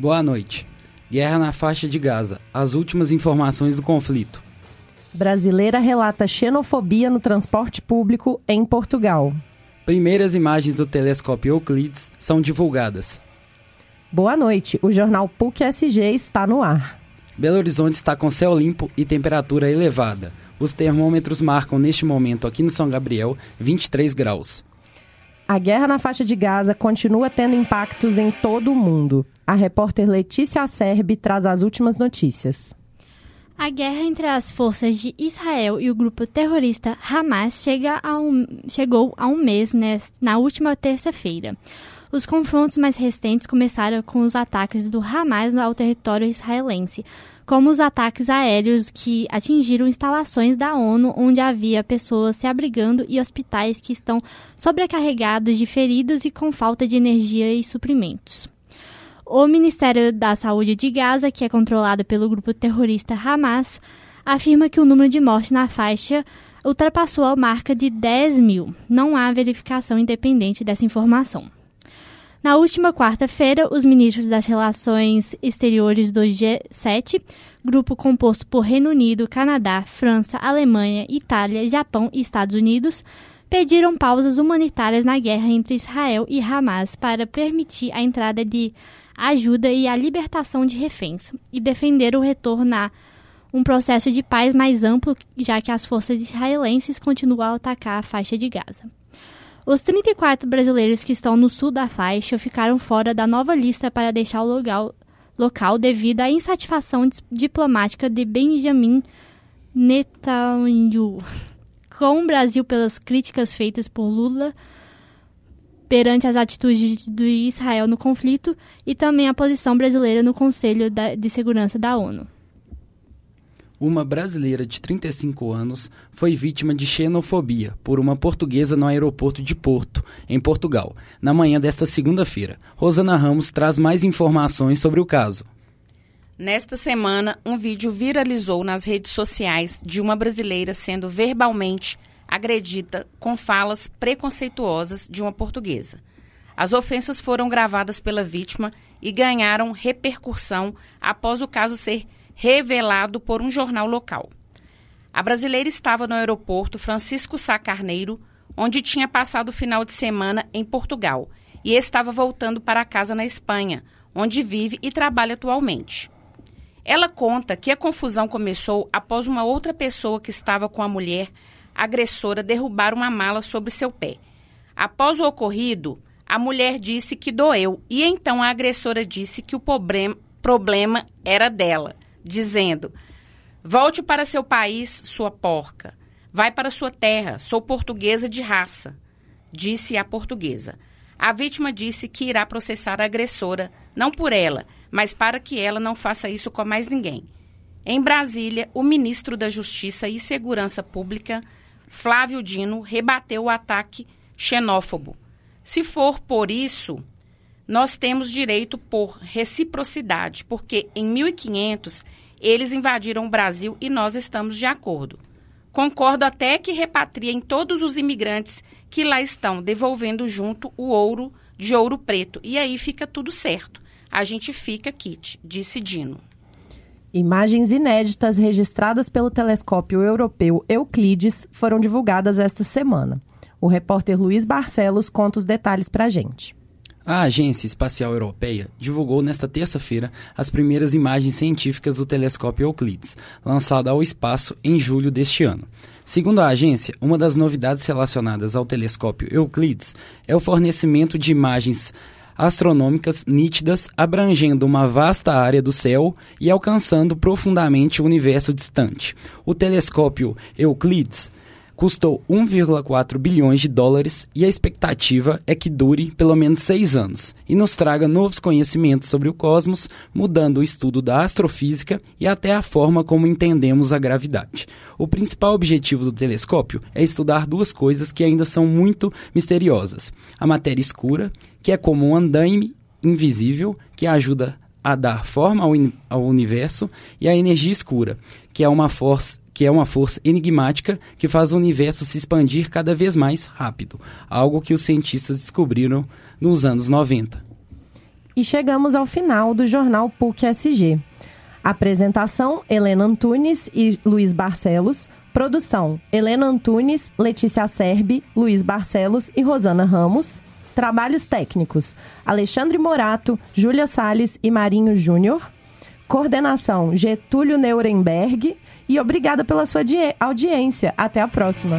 Boa noite. Guerra na faixa de Gaza. As últimas informações do conflito. Brasileira relata xenofobia no transporte público em Portugal. Primeiras imagens do telescópio Euclides são divulgadas. Boa noite. O jornal PUC-SG está no ar. Belo Horizonte está com céu limpo e temperatura elevada. Os termômetros marcam neste momento aqui no São Gabriel 23 graus. A guerra na faixa de Gaza continua tendo impactos em todo o mundo. A repórter Letícia Acerbi traz as últimas notícias. A guerra entre as forças de Israel e o grupo terrorista Hamas chega a um, chegou a um mês na última terça-feira. Os confrontos mais recentes começaram com os ataques do Hamas ao território israelense, como os ataques aéreos que atingiram instalações da ONU onde havia pessoas se abrigando e hospitais que estão sobrecarregados de feridos e com falta de energia e suprimentos. O Ministério da Saúde de Gaza, que é controlado pelo grupo terrorista Hamas, afirma que o número de mortes na faixa ultrapassou a marca de 10 mil. Não há verificação independente dessa informação. Na última quarta-feira, os ministros das Relações Exteriores do G7, grupo composto por Reino Unido, Canadá, França, Alemanha, Itália, Japão e Estados Unidos, pediram pausas humanitárias na guerra entre Israel e Hamas para permitir a entrada de ajuda e a libertação de reféns e defender o retorno a um processo de paz mais amplo, já que as forças israelenses continuam a atacar a faixa de Gaza. Os 34 brasileiros que estão no sul da faixa ficaram fora da nova lista para deixar o local, local devido à insatisfação diplomática de Benjamin Netanyahu com o Brasil pelas críticas feitas por Lula perante as atitudes de Israel no conflito e também a posição brasileira no Conselho de Segurança da ONU uma brasileira de 35 anos foi vítima de xenofobia por uma portuguesa no aeroporto de Porto, em Portugal, na manhã desta segunda-feira. Rosana Ramos traz mais informações sobre o caso. Nesta semana, um vídeo viralizou nas redes sociais de uma brasileira sendo verbalmente agredida com falas preconceituosas de uma portuguesa. As ofensas foram gravadas pela vítima e ganharam repercussão após o caso ser revelado por um jornal local. A brasileira estava no aeroporto Francisco Sá Carneiro, onde tinha passado o final de semana em Portugal, e estava voltando para casa na Espanha, onde vive e trabalha atualmente. Ela conta que a confusão começou após uma outra pessoa que estava com a mulher agressora derrubar uma mala sobre seu pé. Após o ocorrido, a mulher disse que doeu e então a agressora disse que o problema era dela dizendo: Volte para seu país, sua porca. Vai para sua terra, sou portuguesa de raça, disse a portuguesa. A vítima disse que irá processar a agressora, não por ela, mas para que ela não faça isso com mais ninguém. Em Brasília, o ministro da Justiça e Segurança Pública, Flávio Dino, rebateu o ataque xenófobo. Se for por isso, nós temos direito por reciprocidade, porque em 1500 eles invadiram o Brasil e nós estamos de acordo. Concordo até que repatriem todos os imigrantes que lá estão, devolvendo junto o ouro de ouro preto. E aí fica tudo certo. A gente fica kit, disse Dino. Imagens inéditas registradas pelo telescópio europeu Euclides foram divulgadas esta semana. O repórter Luiz Barcelos conta os detalhes para a gente. A Agência Espacial Europeia divulgou nesta terça-feira as primeiras imagens científicas do telescópio Euclides, lançado ao espaço em julho deste ano. Segundo a agência, uma das novidades relacionadas ao telescópio Euclides é o fornecimento de imagens astronômicas nítidas abrangendo uma vasta área do céu e alcançando profundamente o universo distante. O telescópio Euclides custou 1,4 bilhões de dólares e a expectativa é que dure pelo menos seis anos e nos traga novos conhecimentos sobre o cosmos, mudando o estudo da astrofísica e até a forma como entendemos a gravidade. O principal objetivo do telescópio é estudar duas coisas que ainda são muito misteriosas: a matéria escura, que é como um andaime invisível que ajuda a dar forma ao, ao universo, e a energia escura, que é uma força que é uma força enigmática que faz o universo se expandir cada vez mais rápido, algo que os cientistas descobriram nos anos 90. E chegamos ao final do jornal PUC SG. Apresentação: Helena Antunes e Luiz Barcelos. Produção: Helena Antunes, Letícia Serbi, Luiz Barcelos e Rosana Ramos. Trabalhos técnicos: Alexandre Morato, Júlia Sales e Marinho Júnior. Coordenação: Getúlio Nuremberg. E obrigada pela sua audiência. Até a próxima.